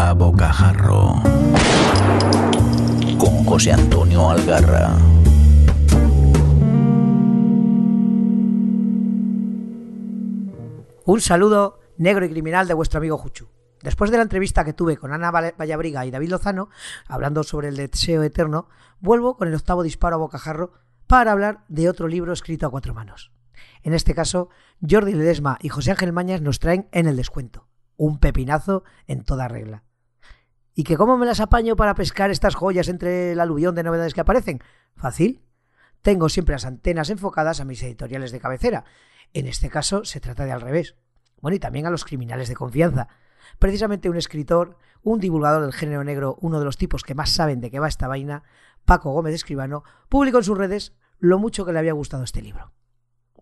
A Bocajarro con José Antonio Algarra. Un saludo negro y criminal de vuestro amigo Juchu. Después de la entrevista que tuve con Ana Vallabriga y David Lozano, hablando sobre el deseo eterno, vuelvo con el octavo disparo a bocajarro para hablar de otro libro escrito a cuatro manos. En este caso, Jordi Ledesma y José Ángel Mañas nos traen en el descuento. Un pepinazo en toda regla. ¿Y que cómo me las apaño para pescar estas joyas entre el aluvión de novedades que aparecen? Fácil. Tengo siempre las antenas enfocadas a mis editoriales de cabecera. En este caso se trata de al revés. Bueno, y también a los criminales de confianza. Precisamente un escritor, un divulgador del género negro, uno de los tipos que más saben de qué va esta vaina, Paco Gómez Escribano, publicó en sus redes lo mucho que le había gustado este libro.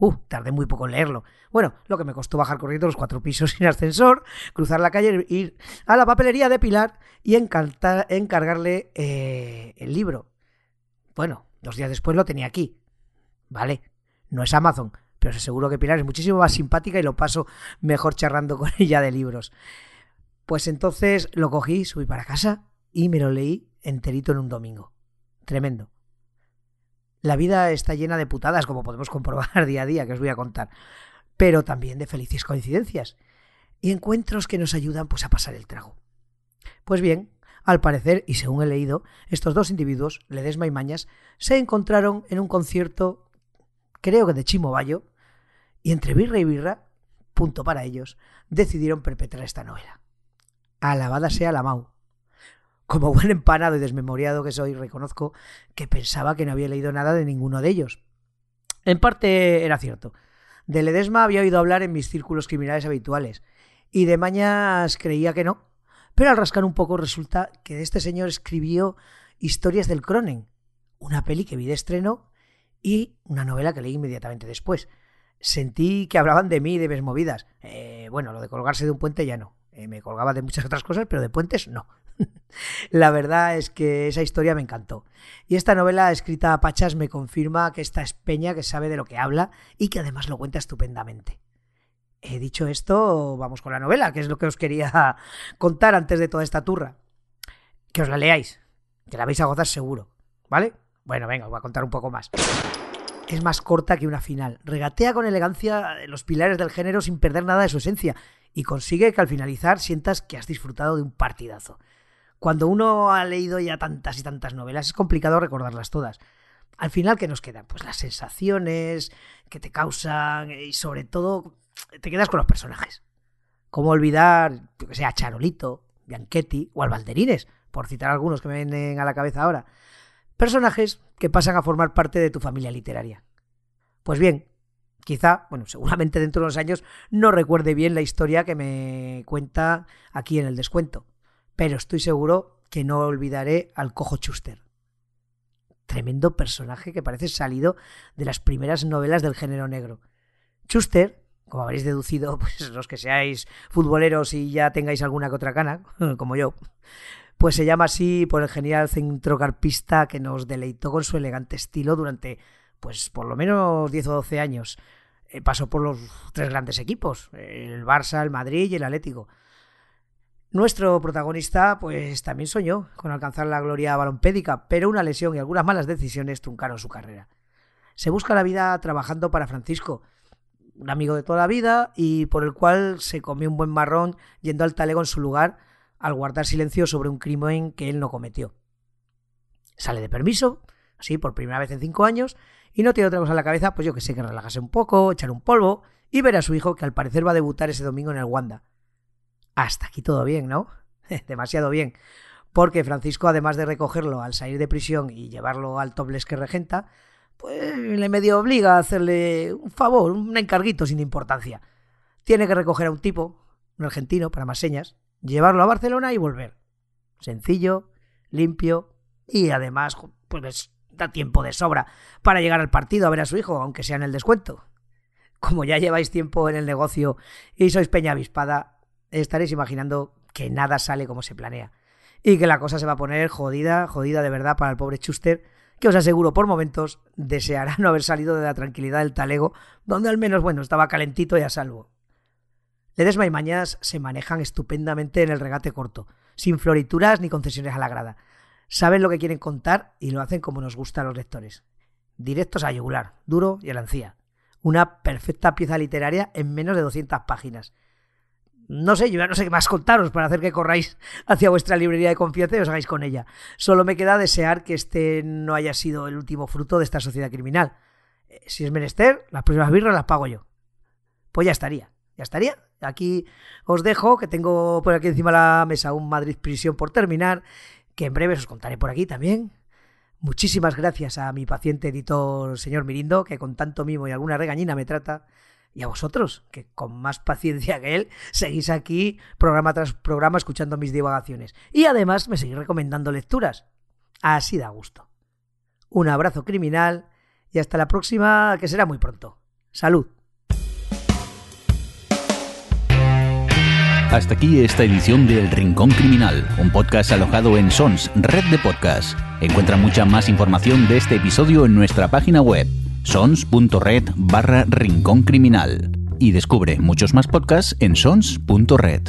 Uh, tardé muy poco en leerlo. Bueno, lo que me costó bajar corriendo los cuatro pisos sin ascensor, cruzar la calle, ir a la papelería de Pilar y encargarle eh, el libro. Bueno, dos días después lo tenía aquí. Vale, no es Amazon, pero seguro que Pilar es muchísimo más simpática y lo paso mejor charlando con ella de libros. Pues entonces lo cogí, subí para casa y me lo leí enterito en un domingo. Tremendo. La vida está llena de putadas, como podemos comprobar día a día, que os voy a contar, pero también de felices coincidencias y encuentros que nos ayudan pues a pasar el trago. Pues bien, al parecer, y según he leído, estos dos individuos, Ledesma y Mañas, se encontraron en un concierto, creo que de Chimo Bayo, y entre birra y birra, punto para ellos, decidieron perpetrar esta novela. Alabada sea la Mau. Como buen empanado y desmemoriado que soy, reconozco que pensaba que no había leído nada de ninguno de ellos. En parte era cierto. De Ledesma había oído hablar en mis círculos criminales habituales, y de Mañas creía que no. Pero al rascar un poco resulta que este señor escribió Historias del Cronen, una peli que vi de estreno y una novela que leí inmediatamente después sentí que hablaban de mí y de mis movidas. Eh, bueno, lo de colgarse de un puente ya no. Eh, me colgaba de muchas otras cosas, pero de puentes no. La verdad es que esa historia me encantó. Y esta novela escrita a Pachas me confirma que esta es Peña que sabe de lo que habla y que además lo cuenta estupendamente. He dicho esto, vamos con la novela, que es lo que os quería contar antes de toda esta turra. Que os la leáis, que la vais a gozar seguro, ¿vale? Bueno, venga, os voy a contar un poco más es más corta que una final. Regatea con elegancia los pilares del género sin perder nada de su esencia y consigue que al finalizar sientas que has disfrutado de un partidazo. Cuando uno ha leído ya tantas y tantas novelas es complicado recordarlas todas. Al final, ¿qué nos quedan? Pues las sensaciones que te causan y sobre todo te quedas con los personajes. ¿Cómo olvidar, que sea, Charolito, Bianchetti o Albalderines, por citar algunos que me vienen a la cabeza ahora? Personajes que pasan a formar parte de tu familia literaria. Pues bien, quizá, bueno, seguramente dentro de unos años no recuerde bien la historia que me cuenta aquí en el descuento, pero estoy seguro que no olvidaré al cojo Chuster. Tremendo personaje que parece salido de las primeras novelas del género negro. Chuster, como habréis deducido, pues los que seáis futboleros y ya tengáis alguna que otra cana, como yo, pues se llama así por el genial centrocarpista que nos deleitó con su elegante estilo durante, pues por lo menos 10 o 12 años. Eh, pasó por los tres grandes equipos, el Barça, el Madrid y el Atlético. Nuestro protagonista, pues también soñó con alcanzar la gloria balompédica, pero una lesión y algunas malas decisiones truncaron su carrera. Se busca la vida trabajando para Francisco, un amigo de toda la vida y por el cual se comió un buen marrón yendo al talego en su lugar al guardar silencio sobre un crimen que él no cometió. Sale de permiso, así por primera vez en cinco años, y no tiene otra cosa en la cabeza, pues yo que sé, que relajarse un poco, echar un polvo y ver a su hijo que al parecer va a debutar ese domingo en el Wanda. Hasta aquí todo bien, ¿no? Demasiado bien. Porque Francisco, además de recogerlo al salir de prisión y llevarlo al tobles que regenta, pues le medio obliga a hacerle un favor, un encarguito sin importancia. Tiene que recoger a un tipo, un argentino, para más señas, llevarlo a Barcelona y volver. Sencillo, limpio y además pues da tiempo de sobra para llegar al partido a ver a su hijo, aunque sea en el descuento. Como ya lleváis tiempo en el negocio y sois peña avispada, estaréis imaginando que nada sale como se planea y que la cosa se va a poner jodida, jodida de verdad para el pobre Chuster, que os aseguro por momentos deseará no haber salido de la tranquilidad del talego, donde al menos, bueno, estaba calentito y a salvo. Ledesma y Mañas se manejan estupendamente en el regate corto, sin florituras ni concesiones a la grada. Saben lo que quieren contar y lo hacen como nos gusta a los lectores. Directos a yugular, duro y a la. Una perfecta pieza literaria en menos de 200 páginas. No sé, yo ya no sé qué más contaros para hacer que corráis hacia vuestra librería de confianza y os hagáis con ella. Solo me queda desear que este no haya sido el último fruto de esta sociedad criminal. Eh, si es menester, las próximas birras las pago yo. Pues ya estaría, ya estaría. Aquí os dejo, que tengo por aquí encima de la mesa un Madrid Prisión por terminar, que en breve os contaré por aquí también. Muchísimas gracias a mi paciente editor, señor Mirindo, que con tanto mimo y alguna regañina me trata y a vosotros, que con más paciencia que él seguís aquí programa tras programa escuchando mis divagaciones. Y además me seguís recomendando lecturas. Así da gusto. Un abrazo criminal y hasta la próxima, que será muy pronto. Salud. Hasta aquí esta edición del Rincón Criminal, un podcast alojado en Sons, red de podcast. Encuentra mucha más información de este episodio en nuestra página web sons.red barra rincón criminal y descubre muchos más podcasts en sons.red.